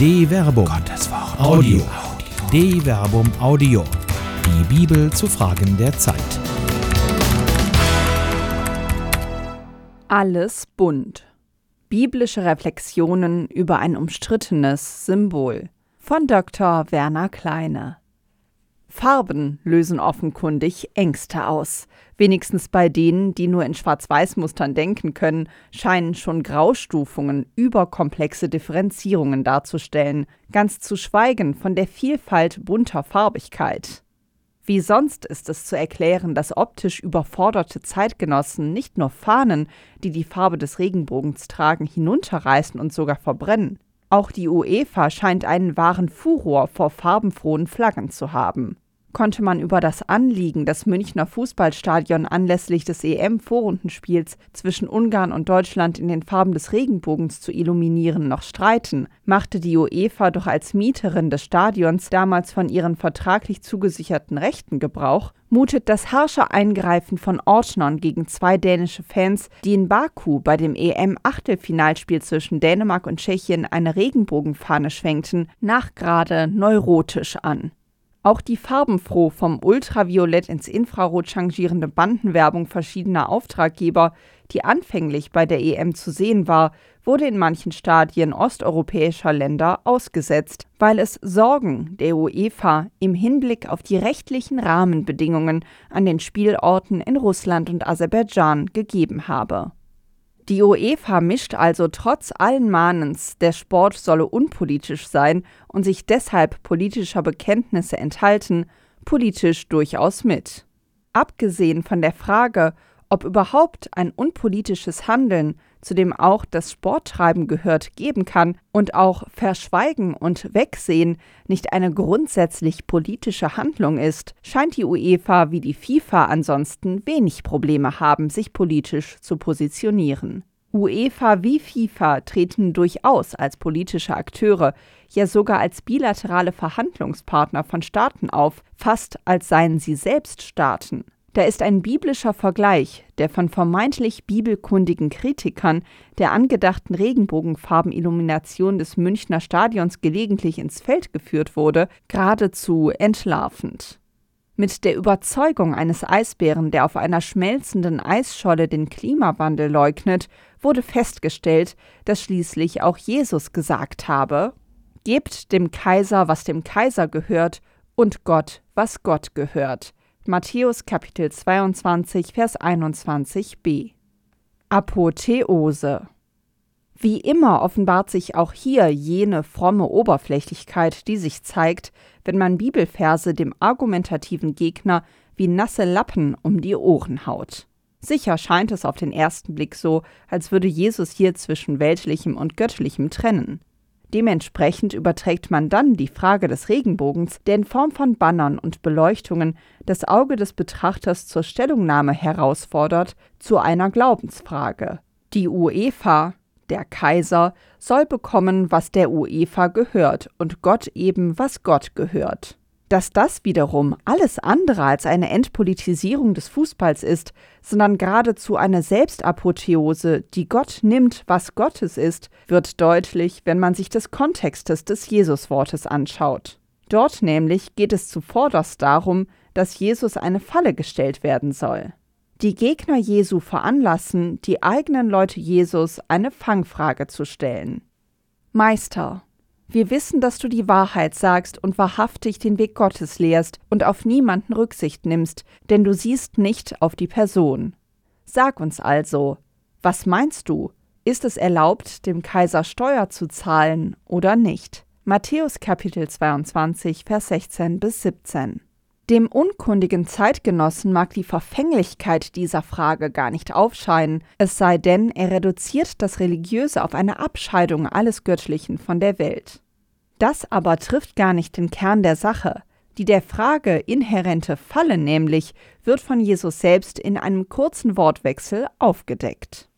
De Verbum. Gottes Wort. Audio. De Verbum Audio. Die Bibel zu Fragen der Zeit. Alles bunt. Biblische Reflexionen über ein umstrittenes Symbol von Dr. Werner Kleine. Farben lösen offenkundig Ängste aus. Wenigstens bei denen, die nur in Schwarz-Weiß-Mustern denken können, scheinen schon Graustufungen überkomplexe Differenzierungen darzustellen, ganz zu schweigen von der Vielfalt bunter Farbigkeit. Wie sonst ist es zu erklären, dass optisch überforderte Zeitgenossen nicht nur Fahnen, die die Farbe des Regenbogens tragen, hinunterreißen und sogar verbrennen. Auch die UEFA scheint einen wahren Furor vor farbenfrohen Flaggen zu haben. Konnte man über das Anliegen, das Münchner Fußballstadion anlässlich des EM-Vorrundenspiels zwischen Ungarn und Deutschland in den Farben des Regenbogens zu illuminieren, noch streiten, machte die UEFA doch als Mieterin des Stadions damals von ihren vertraglich zugesicherten Rechten Gebrauch, mutet das harsche Eingreifen von Ordnern gegen zwei dänische Fans, die in Baku bei dem EM-Achtelfinalspiel zwischen Dänemark und Tschechien eine Regenbogenfahne schwenkten, nachgerade neurotisch an. Auch die farbenfroh vom Ultraviolett ins Infrarot changierende Bandenwerbung verschiedener Auftraggeber, die anfänglich bei der EM zu sehen war, wurde in manchen Stadien osteuropäischer Länder ausgesetzt, weil es Sorgen der UEFA im Hinblick auf die rechtlichen Rahmenbedingungen an den Spielorten in Russland und Aserbaidschan gegeben habe die UEFA mischt also trotz allen Mahnens, der Sport solle unpolitisch sein und sich deshalb politischer Bekenntnisse enthalten, politisch durchaus mit. Abgesehen von der Frage, ob überhaupt ein unpolitisches Handeln, zu dem auch das Sporttreiben gehört, geben kann und auch Verschweigen und Wegsehen nicht eine grundsätzlich politische Handlung ist, scheint die UEFA wie die FIFA ansonsten wenig Probleme haben, sich politisch zu positionieren. UEFA wie FIFA treten durchaus als politische Akteure, ja sogar als bilaterale Verhandlungspartner von Staaten auf, fast als seien sie selbst Staaten. Da ist ein biblischer Vergleich, der von vermeintlich bibelkundigen Kritikern der angedachten Regenbogenfarbenillumination des Münchner Stadions gelegentlich ins Feld geführt wurde, geradezu entlarvend. Mit der Überzeugung eines Eisbären, der auf einer schmelzenden Eisscholle den Klimawandel leugnet, wurde festgestellt, dass schließlich auch Jesus gesagt habe: Gebt dem Kaiser, was dem Kaiser gehört, und Gott, was Gott gehört. Matthäus Kapitel 22, Vers 21b. Apotheose. Wie immer offenbart sich auch hier jene fromme Oberflächlichkeit, die sich zeigt, wenn man Bibelverse dem argumentativen Gegner wie nasse Lappen um die Ohren haut. Sicher scheint es auf den ersten Blick so, als würde Jesus hier zwischen weltlichem und göttlichem trennen. Dementsprechend überträgt man dann die Frage des Regenbogens, der in Form von Bannern und Beleuchtungen das Auge des Betrachters zur Stellungnahme herausfordert, zu einer Glaubensfrage. Die UEFA, der Kaiser, soll bekommen, was der UEFA gehört, und Gott eben, was Gott gehört. Dass das wiederum alles andere als eine Entpolitisierung des Fußballs ist, sondern geradezu eine Selbstapotheose, die Gott nimmt, was Gottes ist, wird deutlich, wenn man sich des Kontextes des Jesuswortes anschaut. Dort nämlich geht es zuvorderst darum, dass Jesus eine Falle gestellt werden soll. Die Gegner Jesu veranlassen, die eigenen Leute Jesus eine Fangfrage zu stellen. Meister, wir wissen, dass du die Wahrheit sagst und wahrhaftig den Weg Gottes lehrst und auf niemanden Rücksicht nimmst, denn du siehst nicht auf die Person. Sag uns also, was meinst du? Ist es erlaubt, dem Kaiser Steuer zu zahlen oder nicht? Matthäus Kapitel 22, Vers 16 bis 17. Dem unkundigen Zeitgenossen mag die Verfänglichkeit dieser Frage gar nicht aufscheinen, es sei denn, er reduziert das Religiöse auf eine Abscheidung alles Göttlichen von der Welt. Das aber trifft gar nicht den Kern der Sache. Die der Frage inhärente Falle nämlich wird von Jesus selbst in einem kurzen Wortwechsel aufgedeckt.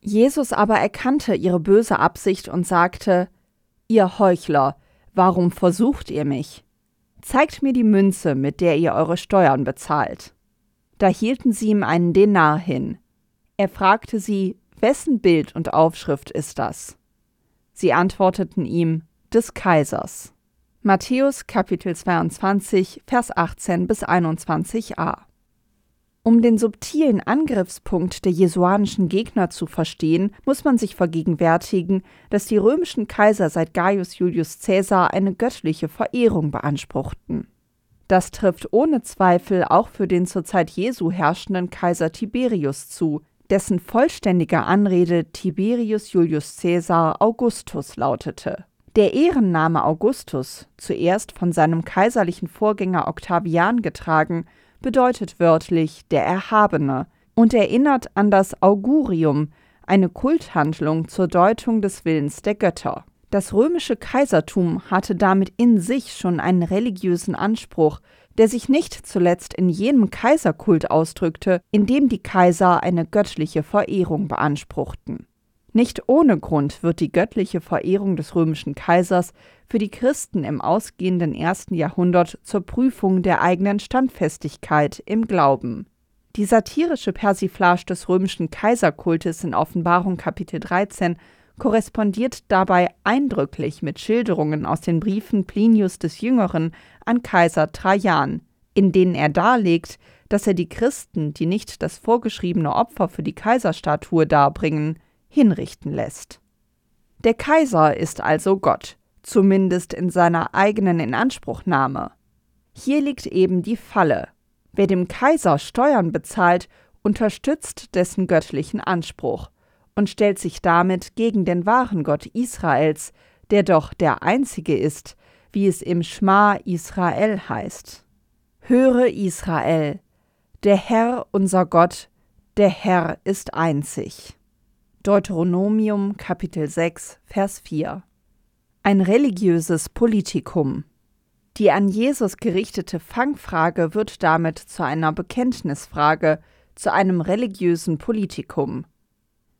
Jesus aber erkannte ihre böse Absicht und sagte Ihr Heuchler, warum versucht ihr mich? Zeigt mir die Münze, mit der ihr eure Steuern bezahlt. Da hielten sie ihm einen Denar hin. Er fragte sie, wessen Bild und Aufschrift ist das? Sie antworteten ihm, des Kaisers. Matthäus Kapitel 22, Vers 18 bis 21a. Um den subtilen Angriffspunkt der jesuanischen Gegner zu verstehen, muss man sich vergegenwärtigen, dass die römischen Kaiser seit Gaius Julius Caesar eine göttliche Verehrung beanspruchten. Das trifft ohne Zweifel auch für den zur Zeit Jesu herrschenden Kaiser Tiberius zu, dessen vollständige Anrede Tiberius Julius Caesar Augustus lautete. Der Ehrenname Augustus, zuerst von seinem kaiserlichen Vorgänger Octavian getragen, bedeutet wörtlich der Erhabene und erinnert an das Augurium, eine Kulthandlung zur Deutung des Willens der Götter. Das römische Kaisertum hatte damit in sich schon einen religiösen Anspruch, der sich nicht zuletzt in jenem Kaiserkult ausdrückte, in dem die Kaiser eine göttliche Verehrung beanspruchten. Nicht ohne Grund wird die göttliche Verehrung des römischen Kaisers für die Christen im ausgehenden ersten Jahrhundert zur Prüfung der eigenen Standfestigkeit im Glauben. Die satirische Persiflage des römischen Kaiserkultes in Offenbarung Kapitel 13 korrespondiert dabei eindrücklich mit Schilderungen aus den Briefen Plinius des Jüngeren an Kaiser Trajan, in denen er darlegt, dass er die Christen, die nicht das vorgeschriebene Opfer für die Kaiserstatue darbringen, hinrichten lässt. Der Kaiser ist also Gott, zumindest in seiner eigenen Inanspruchnahme. Hier liegt eben die Falle. Wer dem Kaiser Steuern bezahlt, unterstützt dessen göttlichen Anspruch und stellt sich damit gegen den wahren Gott Israels, der doch der einzige ist, wie es im Schma Israel heißt. Höre Israel, der Herr unser Gott, der Herr ist einzig. Deuteronomium Kapitel 6, Vers 4. Ein religiöses Politikum. Die an Jesus gerichtete Fangfrage wird damit zu einer Bekenntnisfrage, zu einem religiösen Politikum.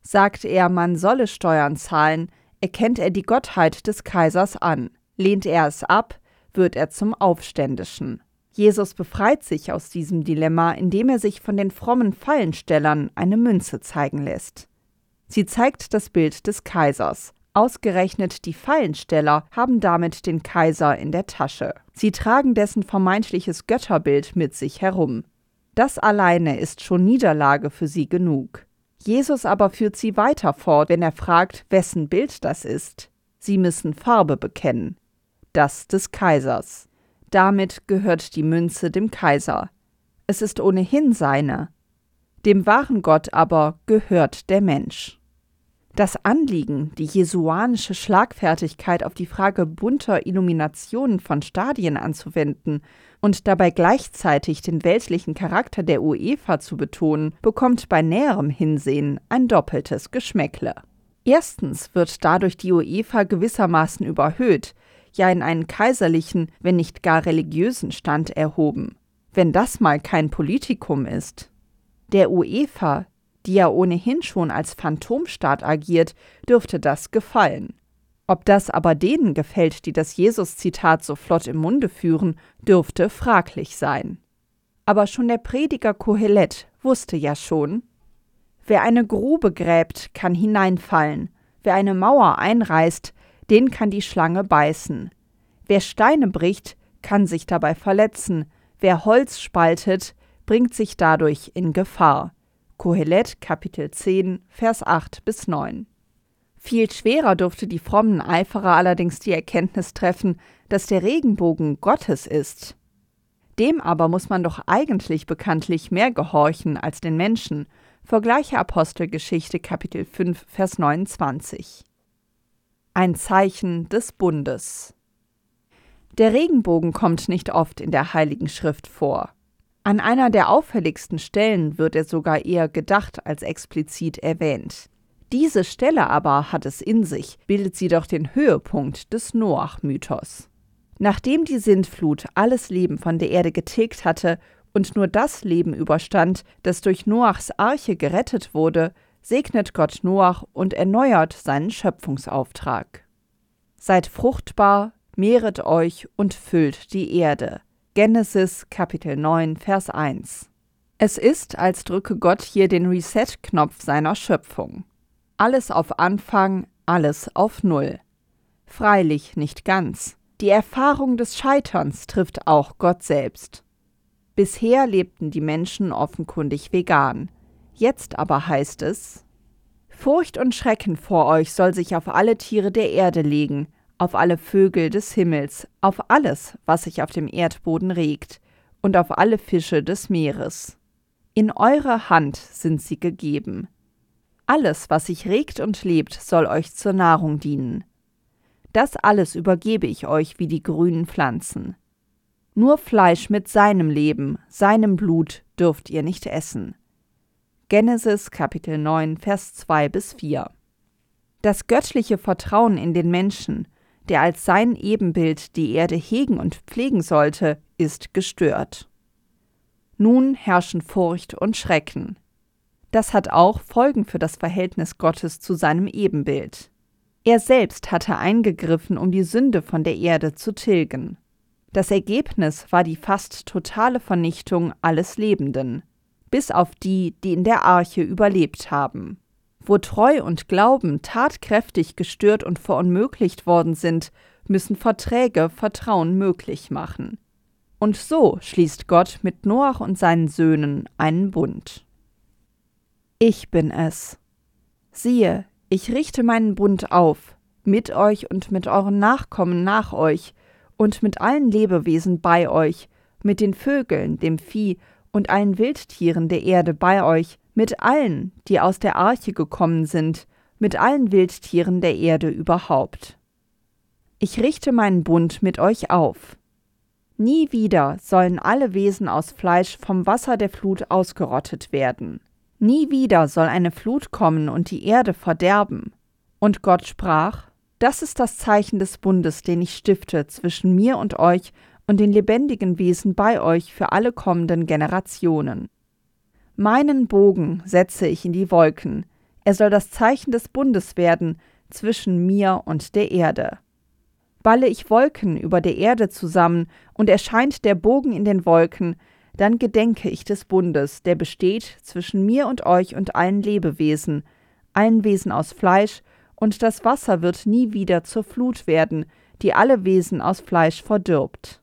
Sagt er, man solle Steuern zahlen, erkennt er die Gottheit des Kaisers an. Lehnt er es ab, wird er zum Aufständischen. Jesus befreit sich aus diesem Dilemma, indem er sich von den frommen Fallenstellern eine Münze zeigen lässt. Sie zeigt das Bild des Kaisers. Ausgerechnet die Fallensteller haben damit den Kaiser in der Tasche. Sie tragen dessen vermeintliches Götterbild mit sich herum. Das alleine ist schon Niederlage für sie genug. Jesus aber führt sie weiter fort, wenn er fragt, wessen Bild das ist. Sie müssen Farbe bekennen. Das des Kaisers. Damit gehört die Münze dem Kaiser. Es ist ohnehin seine. Dem wahren Gott aber gehört der Mensch. Das Anliegen, die jesuanische Schlagfertigkeit auf die Frage bunter Illuminationen von Stadien anzuwenden und dabei gleichzeitig den weltlichen Charakter der UEFA zu betonen, bekommt bei näherem Hinsehen ein doppeltes Geschmäckle. Erstens wird dadurch die UEFA gewissermaßen überhöht, ja in einen kaiserlichen, wenn nicht gar religiösen Stand erhoben. Wenn das mal kein Politikum ist. Der UEFA, die ja ohnehin schon als Phantomstaat agiert, dürfte das gefallen. Ob das aber denen gefällt, die das Jesus-Zitat so flott im Munde führen, dürfte fraglich sein. Aber schon der Prediger Kohelet wusste ja schon, wer eine Grube gräbt, kann hineinfallen, wer eine Mauer einreißt, den kann die Schlange beißen. Wer Steine bricht, kann sich dabei verletzen, wer Holz spaltet, bringt sich dadurch in Gefahr. Kohelet Kapitel 10, Vers 8 bis 9. Viel schwerer durfte die frommen Eiferer allerdings die Erkenntnis treffen, dass der Regenbogen Gottes ist. Dem aber muss man doch eigentlich bekanntlich mehr gehorchen als den Menschen. Vergleiche Apostelgeschichte Kapitel 5, Vers 29. Ein Zeichen des Bundes. Der Regenbogen kommt nicht oft in der Heiligen Schrift vor. An einer der auffälligsten Stellen wird er sogar eher gedacht als explizit erwähnt. Diese Stelle aber hat es in sich, bildet sie doch den Höhepunkt des Noach-Mythos. Nachdem die Sintflut alles Leben von der Erde getilgt hatte und nur das Leben überstand, das durch Noachs Arche gerettet wurde, segnet Gott Noach und erneuert seinen Schöpfungsauftrag. Seid fruchtbar, mehret euch und füllt die Erde. Genesis Kapitel 9, Vers 1. Es ist, als drücke Gott hier den Reset-Knopf seiner Schöpfung. Alles auf Anfang, alles auf Null. Freilich nicht ganz. Die Erfahrung des Scheiterns trifft auch Gott selbst. Bisher lebten die Menschen offenkundig vegan. Jetzt aber heißt es, Furcht und Schrecken vor euch soll sich auf alle Tiere der Erde legen, auf alle Vögel des Himmels, auf alles, was sich auf dem Erdboden regt, und auf alle Fische des Meeres. In eure Hand sind sie gegeben. Alles, was sich regt und lebt, soll euch zur Nahrung dienen. Das alles übergebe ich euch wie die grünen Pflanzen. Nur Fleisch mit seinem Leben, seinem Blut dürft ihr nicht essen. Genesis Kapitel 9, Vers 2 bis 4. Das göttliche Vertrauen in den Menschen, der als sein Ebenbild die Erde hegen und pflegen sollte, ist gestört. Nun herrschen Furcht und Schrecken. Das hat auch Folgen für das Verhältnis Gottes zu seinem Ebenbild. Er selbst hatte eingegriffen, um die Sünde von der Erde zu tilgen. Das Ergebnis war die fast totale Vernichtung alles Lebenden bis auf die, die in der Arche überlebt haben. Wo Treu und Glauben tatkräftig gestört und verunmöglicht worden sind, müssen Verträge Vertrauen möglich machen. Und so schließt Gott mit Noach und seinen Söhnen einen Bund. Ich bin es. Siehe, ich richte meinen Bund auf, mit euch und mit euren Nachkommen nach euch, und mit allen Lebewesen bei euch, mit den Vögeln, dem Vieh und allen Wildtieren der Erde bei euch, mit allen, die aus der Arche gekommen sind, mit allen Wildtieren der Erde überhaupt. Ich richte meinen Bund mit euch auf. Nie wieder sollen alle Wesen aus Fleisch vom Wasser der Flut ausgerottet werden. Nie wieder soll eine Flut kommen und die Erde verderben. Und Gott sprach, Das ist das Zeichen des Bundes, den ich stifte zwischen mir und euch und den lebendigen Wesen bei euch für alle kommenden Generationen. Meinen Bogen setze ich in die Wolken, er soll das Zeichen des Bundes werden zwischen mir und der Erde. Balle ich Wolken über der Erde zusammen und erscheint der Bogen in den Wolken, dann gedenke ich des Bundes, der besteht zwischen mir und euch und allen Lebewesen, allen Wesen aus Fleisch, und das Wasser wird nie wieder zur Flut werden, die alle Wesen aus Fleisch verdirbt.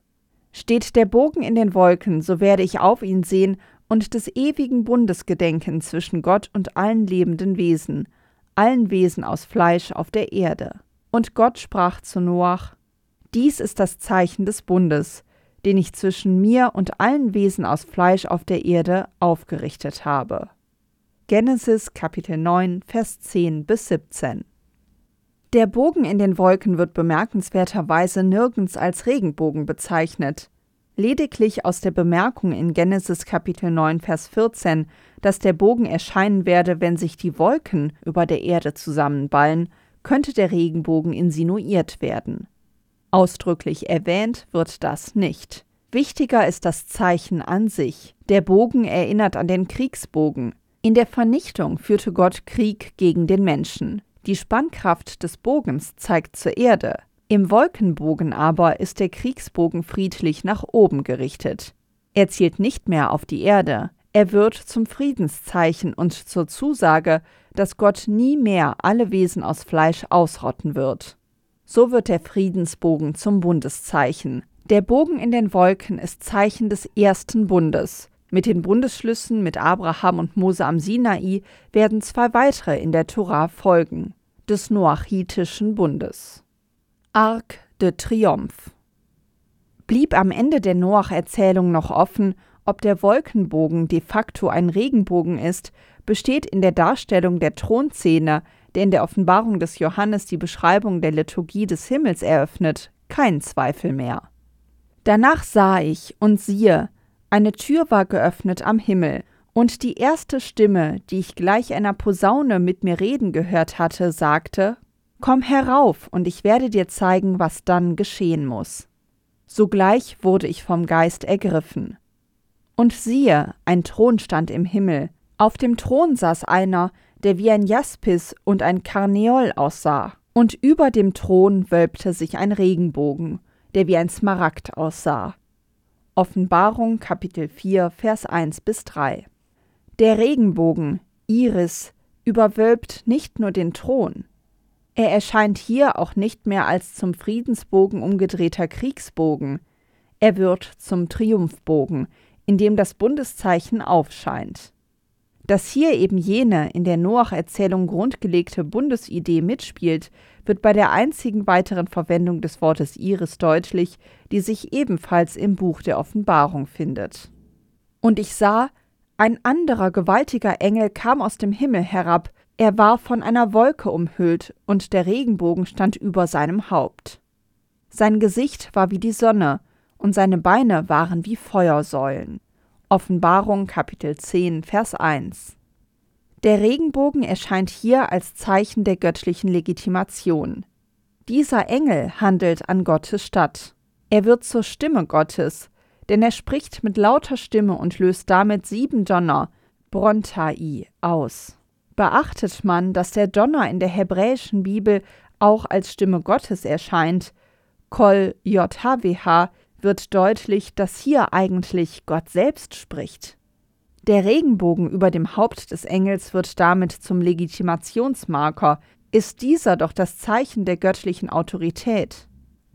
Steht der Bogen in den Wolken, so werde ich auf ihn sehen und des ewigen Bundes gedenken zwischen Gott und allen lebenden Wesen, allen Wesen aus Fleisch auf der Erde. Und Gott sprach zu Noach: Dies ist das Zeichen des Bundes, den ich zwischen mir und allen Wesen aus Fleisch auf der Erde aufgerichtet habe. Genesis Kapitel 9, Vers 10 bis 17. Der Bogen in den Wolken wird bemerkenswerterweise nirgends als Regenbogen bezeichnet. Lediglich aus der Bemerkung in Genesis Kapitel 9 Vers 14, dass der Bogen erscheinen werde, wenn sich die Wolken über der Erde zusammenballen, könnte der Regenbogen insinuiert werden. Ausdrücklich erwähnt wird das nicht. Wichtiger ist das Zeichen an sich. Der Bogen erinnert an den Kriegsbogen. In der Vernichtung führte Gott Krieg gegen den Menschen. Die Spannkraft des Bogens zeigt zur Erde. Im Wolkenbogen aber ist der Kriegsbogen friedlich nach oben gerichtet. Er zielt nicht mehr auf die Erde. Er wird zum Friedenszeichen und zur Zusage, dass Gott nie mehr alle Wesen aus Fleisch ausrotten wird. So wird der Friedensbogen zum Bundeszeichen. Der Bogen in den Wolken ist Zeichen des ersten Bundes. Mit den Bundesschlüssen mit Abraham und Mose am Sinai werden zwei weitere in der Tora folgen, des Noachitischen Bundes. Arc de Triomphe Blieb am Ende der Noach-Erzählung noch offen, ob der Wolkenbogen de facto ein Regenbogen ist, besteht in der Darstellung der Thronszene, der in der Offenbarung des Johannes die Beschreibung der Liturgie des Himmels eröffnet, kein Zweifel mehr. Danach sah ich, und siehe, eine Tür war geöffnet am Himmel, und die erste Stimme, die ich gleich einer Posaune mit mir reden gehört hatte, sagte Komm herauf, und ich werde dir zeigen, was dann geschehen muss. Sogleich wurde ich vom Geist ergriffen. Und siehe, ein Thron stand im Himmel, auf dem Thron saß einer, der wie ein Jaspis und ein Karneol aussah, und über dem Thron wölbte sich ein Regenbogen, der wie ein Smaragd aussah. Offenbarung Kapitel 4 Vers 1 bis 3 Der Regenbogen, Iris, überwölbt nicht nur den Thron. Er erscheint hier auch nicht mehr als zum Friedensbogen umgedrehter Kriegsbogen. Er wird zum Triumphbogen, in dem das Bundeszeichen aufscheint. Dass hier eben jene in der Noach-Erzählung grundgelegte Bundesidee mitspielt, wird bei der einzigen weiteren Verwendung des Wortes Iris deutlich, die sich ebenfalls im Buch der Offenbarung findet. Und ich sah, ein anderer gewaltiger Engel kam aus dem Himmel herab, er war von einer Wolke umhüllt, und der Regenbogen stand über seinem Haupt. Sein Gesicht war wie die Sonne, und seine Beine waren wie Feuersäulen. Offenbarung Kapitel 10, Vers 1. Der Regenbogen erscheint hier als Zeichen der göttlichen Legitimation. Dieser Engel handelt an Gottes statt. Er wird zur Stimme Gottes, denn er spricht mit lauter Stimme und löst damit sieben Donner, Brontai, aus. Beachtet man, dass der Donner in der hebräischen Bibel auch als Stimme Gottes erscheint, Kol JHWH, wird deutlich, dass hier eigentlich Gott selbst spricht. Der Regenbogen über dem Haupt des Engels wird damit zum Legitimationsmarker, ist dieser doch das Zeichen der göttlichen Autorität.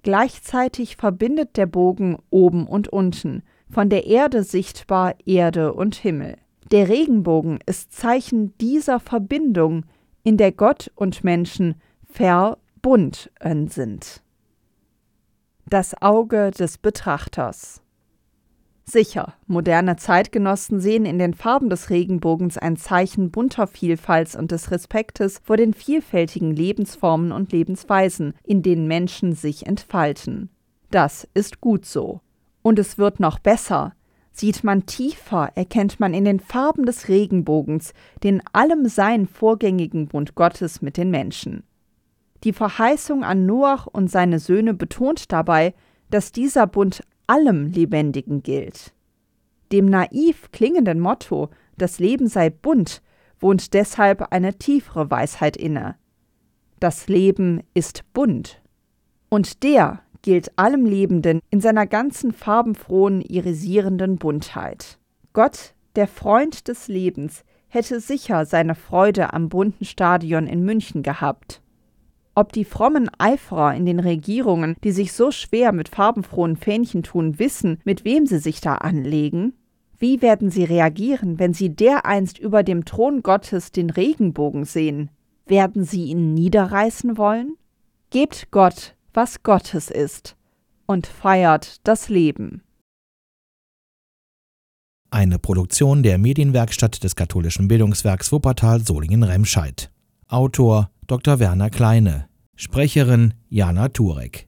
Gleichzeitig verbindet der Bogen oben und unten, von der Erde sichtbar Erde und Himmel. Der Regenbogen ist Zeichen dieser Verbindung, in der Gott und Menschen verbunden sind. Das Auge des Betrachters. Sicher, moderne Zeitgenossen sehen in den Farben des Regenbogens ein Zeichen bunter Vielfalt und des Respektes vor den vielfältigen Lebensformen und Lebensweisen, in denen Menschen sich entfalten. Das ist gut so. Und es wird noch besser, Sieht man tiefer, erkennt man in den Farben des Regenbogens den allem Sein vorgängigen Bund Gottes mit den Menschen. Die Verheißung an Noach und seine Söhne betont dabei, dass dieser Bund allem Lebendigen gilt. Dem naiv klingenden Motto, das Leben sei bunt, wohnt deshalb eine tiefere Weisheit inne. Das Leben ist bunt. Und der, gilt allem Lebenden in seiner ganzen farbenfrohen, irisierenden Buntheit. Gott, der Freund des Lebens, hätte sicher seine Freude am bunten Stadion in München gehabt. Ob die frommen Eiferer in den Regierungen, die sich so schwer mit farbenfrohen Fähnchen tun, wissen, mit wem sie sich da anlegen? Wie werden sie reagieren, wenn sie dereinst über dem Thron Gottes den Regenbogen sehen? Werden sie ihn niederreißen wollen? Gebt Gott was Gottes ist und feiert das Leben. Eine Produktion der Medienwerkstatt des katholischen Bildungswerks Wuppertal Solingen-Remscheid. Autor Dr. Werner Kleine. Sprecherin Jana Turek.